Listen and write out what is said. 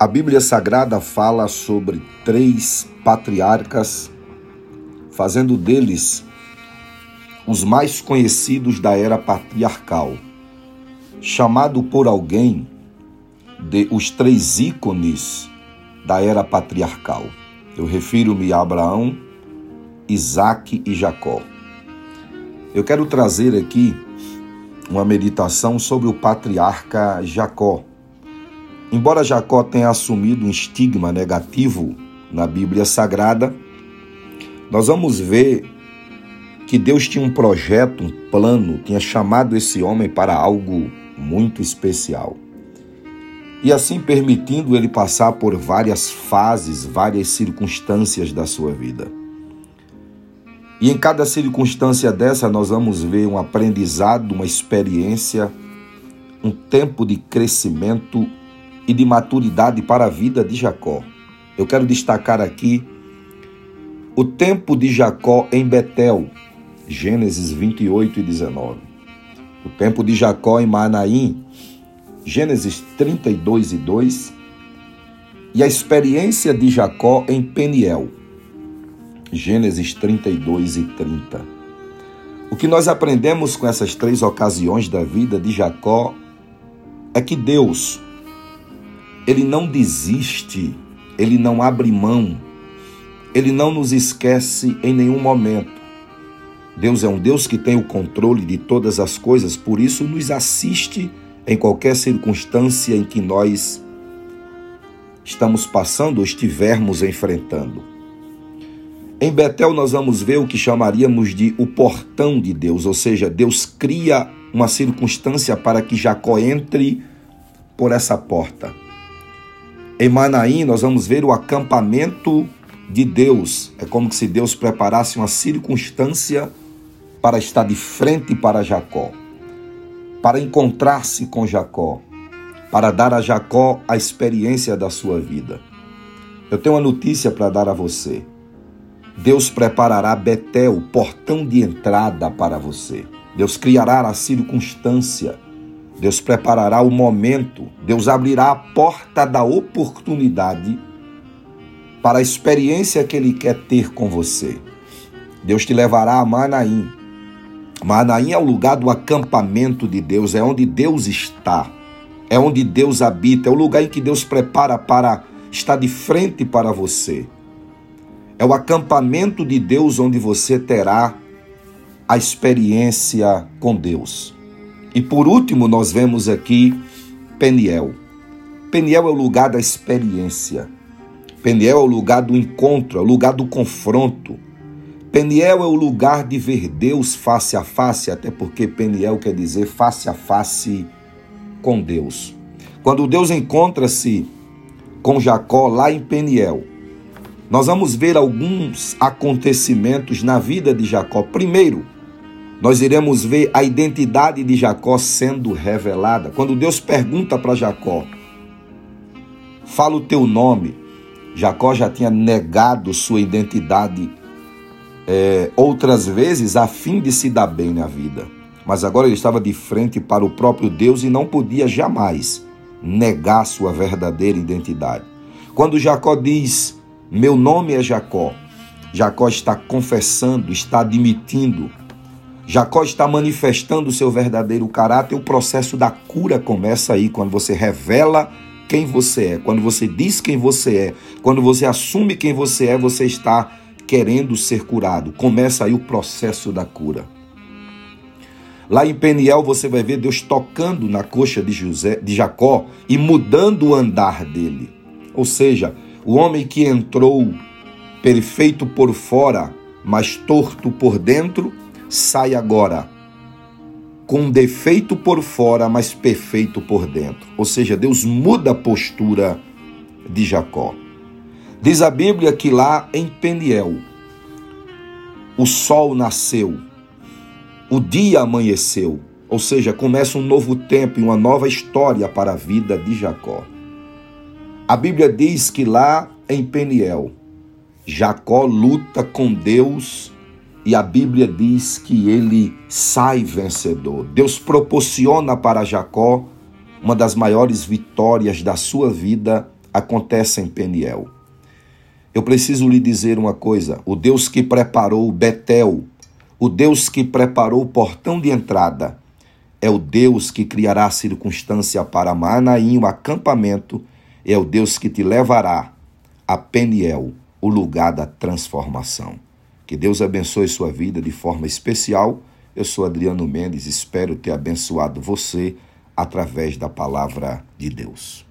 A Bíblia Sagrada fala sobre três patriarcas, fazendo deles os mais conhecidos da era patriarcal, chamado por alguém de os três ícones da era patriarcal. Eu refiro-me a Abraão, Isaac e Jacó. Eu quero trazer aqui uma meditação sobre o patriarca Jacó Embora Jacó tenha assumido um estigma negativo na Bíblia Sagrada, nós vamos ver que Deus tinha um projeto, um plano, tinha chamado esse homem para algo muito especial. E assim permitindo ele passar por várias fases, várias circunstâncias da sua vida. E em cada circunstância dessa nós vamos ver um aprendizado, uma experiência, um tempo de crescimento e de maturidade para a vida de Jacó. Eu quero destacar aqui o tempo de Jacó em Betel, Gênesis 28 e 19. O tempo de Jacó em Manaim, Gênesis 32 e 2. E a experiência de Jacó em Peniel, Gênesis 32 e 30. O que nós aprendemos com essas três ocasiões da vida de Jacó é que Deus, ele não desiste, ele não abre mão, ele não nos esquece em nenhum momento. Deus é um Deus que tem o controle de todas as coisas, por isso nos assiste em qualquer circunstância em que nós estamos passando ou estivermos enfrentando. Em Betel nós vamos ver o que chamaríamos de o portão de Deus, ou seja, Deus cria uma circunstância para que Jacó entre por essa porta. Em Manaim, nós vamos ver o acampamento de Deus. É como se Deus preparasse uma circunstância para estar de frente para Jacó, para encontrar-se com Jacó, para dar a Jacó a experiência da sua vida. Eu tenho uma notícia para dar a você. Deus preparará Betel, o portão de entrada para você. Deus criará a circunstância Deus preparará o momento, Deus abrirá a porta da oportunidade para a experiência que Ele quer ter com você. Deus te levará a Manaim. Manaim é o lugar do acampamento de Deus, é onde Deus está, é onde Deus habita, é o lugar em que Deus prepara para estar de frente para você. É o acampamento de Deus onde você terá a experiência com Deus. E por último, nós vemos aqui Peniel. Peniel é o lugar da experiência. Peniel é o lugar do encontro, é o lugar do confronto. Peniel é o lugar de ver Deus face a face, até porque Peniel quer dizer face a face com Deus. Quando Deus encontra-se com Jacó lá em Peniel, nós vamos ver alguns acontecimentos na vida de Jacó. Primeiro, nós iremos ver a identidade de Jacó sendo revelada. Quando Deus pergunta para Jacó, fala o teu nome, Jacó já tinha negado sua identidade é, outras vezes a fim de se dar bem na vida. Mas agora ele estava de frente para o próprio Deus e não podia jamais negar sua verdadeira identidade. Quando Jacó diz: Meu nome é Jacó, Jacó está confessando, está admitindo Jacó está manifestando o seu verdadeiro caráter, o processo da cura começa aí, quando você revela quem você é, quando você diz quem você é, quando você assume quem você é, você está querendo ser curado. Começa aí o processo da cura. Lá em Peniel você vai ver Deus tocando na coxa de José, de Jacó e mudando o andar dele. Ou seja, o homem que entrou perfeito por fora, mas torto por dentro, sai agora com defeito por fora, mas perfeito por dentro. Ou seja, Deus muda a postura de Jacó. Diz a Bíblia que lá em Peniel o sol nasceu, o dia amanheceu, ou seja, começa um novo tempo e uma nova história para a vida de Jacó. A Bíblia diz que lá em Peniel, Jacó luta com Deus e a Bíblia diz que ele sai vencedor. Deus proporciona para Jacó uma das maiores vitórias da sua vida, acontece em Peniel. Eu preciso lhe dizer uma coisa: o Deus que preparou Betel, o Deus que preparou o portão de entrada, é o Deus que criará circunstância para Manaim, o acampamento, é o Deus que te levará a Peniel, o lugar da transformação. Que Deus abençoe sua vida de forma especial. Eu sou Adriano Mendes, espero ter abençoado você através da palavra de Deus.